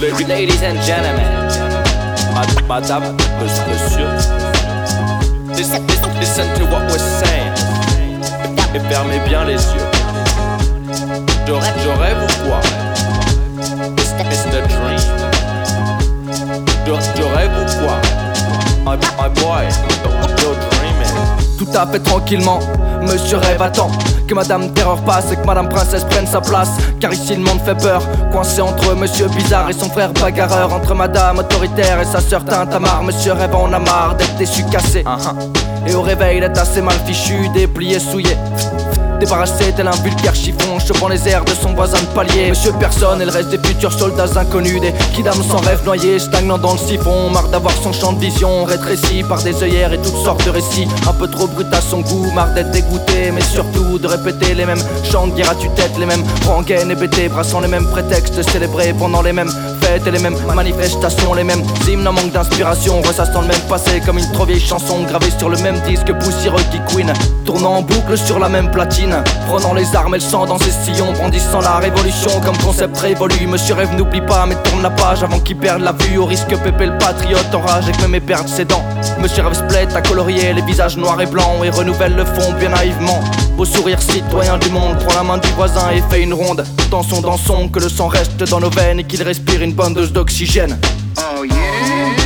Ladies and gentlemen, madame, monsieur, listen, to what we're saying. Et fermez bien les yeux. Je, je rêve quoi? It's the dream. Je, je rêve ou quoi? My boy, you're dreaming. Tout à fait tranquillement, monsieur rêve attend que Madame Terreur passe et que Madame Princesse prenne sa place. Car ici le monde fait peur, coincé entre Monsieur Bizarre et son frère bagarreur, entre Madame autoritaire et sa sœur Tintamar. Monsieur rêve en a marre d'être déçu, cassé. Uh-huh. Et au réveil d'être assez mal fichu, déplié, souillé. Débarrassé tel un vulgaire chiffon, chopant les airs de son voisin de palier. Monsieur personne et reste des futurs soldats inconnus, des kidams sans rêve noyés, stagnant dans le siphon. Marre d'avoir son champ de vision rétréci par des œillères et toutes sortes de récits. Un peu trop brut à son goût, marre d'être dégoûté, mais surtout de répéter les mêmes chants de guerre à tue-tête, les mêmes rengaines et bêtés, brassant les mêmes prétextes, célébrés pendant les mêmes et les mêmes manifestations, les mêmes hymnes en manque d'inspiration, ressassant le même passé comme une trop vieille chanson gravée sur le même disque poussiéreux qui Queen, tournant en boucle sur la même platine. Prenant les armes et le sang dans ses sillons, brandissant la révolution comme concept révolu. Monsieur Rêve n'oublie pas, mais tourne la page avant qu'il perde la vue. Au risque Pépé le patriote enrage et que même perde ses dents. Monsieur Rêve splette à colorier les visages noirs et blancs et renouvelle le fond bien naïvement. Beau sourire citoyen du monde, prend la main du voisin et fait une ronde. Dansons, dansons, que le sang reste dans nos veines et qu'il respire une bonne dose d'oxygène. Oh yeah.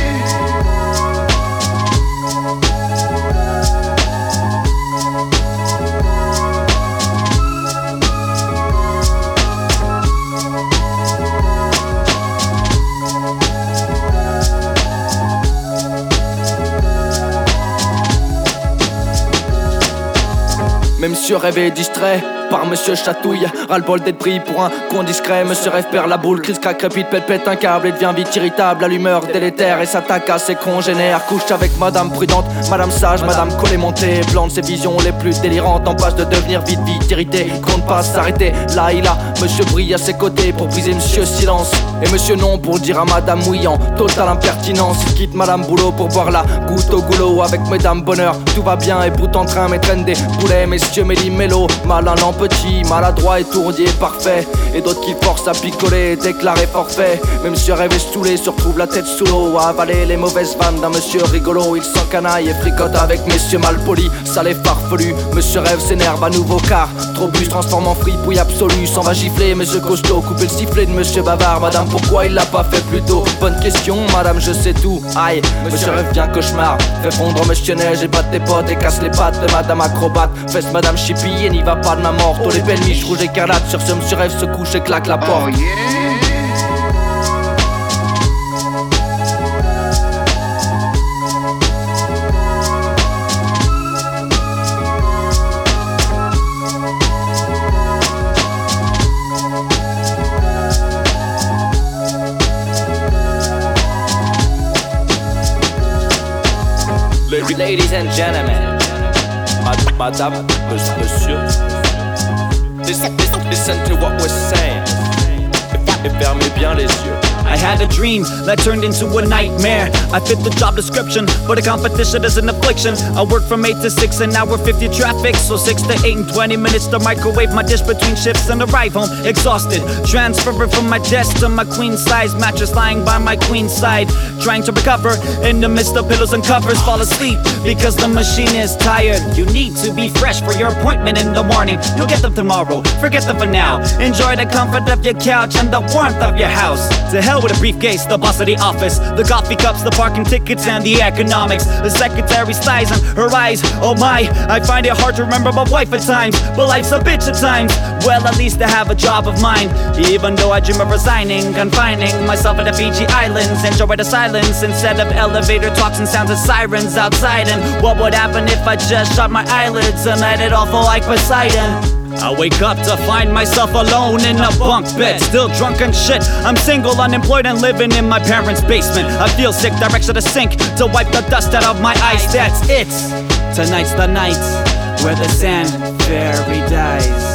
Monsieur rêvé distrait par Monsieur Chatouille. Ras-le-bol d'être pris pour un con discret. Monsieur rêve perd la boule, crise craque, crépite, pète, pète un câble et devient vite irritable. À l'humeur délétère et s'attaque à ses congénères. Couche avec Madame Prudente, Madame Sage, Madame Collée montée. Plante ses visions les plus délirantes en passe de devenir vite, vite irrité. Compte pas s'arrêter. Là, il a Monsieur brille à ses côtés pour briser Monsieur Silence. Et Monsieur Non pour dire à Madame Mouillant, total impertinence. Il quitte Madame Boulot pour boire la goutte au goulot avec Madame Bonheur. Tout va bien et bout en train, mais traîne des boulets. Messieurs Méli Mélo, malin petit, maladroit, étourdi et parfait. Et d'autres qui forcent à picoler, déclarer forfait. Même monsieur rêve saoulé, se retrouve la tête sous l'eau, avaler les mauvaises vannes d'un monsieur rigolo. Il s'encanaille et fricote avec messieurs malpolis, et farfelu. Monsieur rêve s'énerve à nouveau car trop bu transforme en fripouille absolue. S'en va gifler, monsieur costaud, couper le sifflet de monsieur bavard. Madame, pourquoi il l'a pas fait plus tôt? Bonne question, madame, je sais tout. Aïe, monsieur rêve bien cauchemar. Fais fondre monsieur neige et batte tes potes et casse les pattes de madame acrobate. Fesse madame chippie et n'y va pas de ma mort. Tous les belles miches rouges écarlates sur ce monsieur rêve se couche et claque la porte. Oh, Ladies and gentlemen, madame, monsieur, listen, to what we're saying. Et fermez bien les yeux. I had a dream that turned into a nightmare. I fit the job description, but the competition is an affliction. I work from 8 to 6, an hour 50 traffic. So 6 to 8 and 20 minutes to microwave my dish between shifts and arrive home exhausted. Transferring from my desk to my queen size mattress lying by my queen side. Trying to recover in the midst of pillows and covers. Fall asleep because the machine is tired. You need to be fresh for your appointment in the morning. You'll get them tomorrow, forget them for now. Enjoy the comfort of your couch and the warmth of your house. To with a briefcase, the boss of the office, the coffee cups, the parking tickets, and the economics. The secretary's thighs and her eyes. Oh my, I find it hard to remember my wife at times, but life's a bitch at times. Well, at least I have a job of mine, even though I dream of resigning, confining myself in the Fiji Islands. Enjoy the silence instead of elevator talks and sounds of sirens outside. And what would happen if I just shut my eyelids and let it all fall like Poseidon? I wake up to find myself alone in a bunk bed, still drunk and shit. I'm single, unemployed, and living in my parents' basement. I feel sick, direct to the sink to wipe the dust out of my eyes. That's it. Tonight's the night where the sand fairy dies.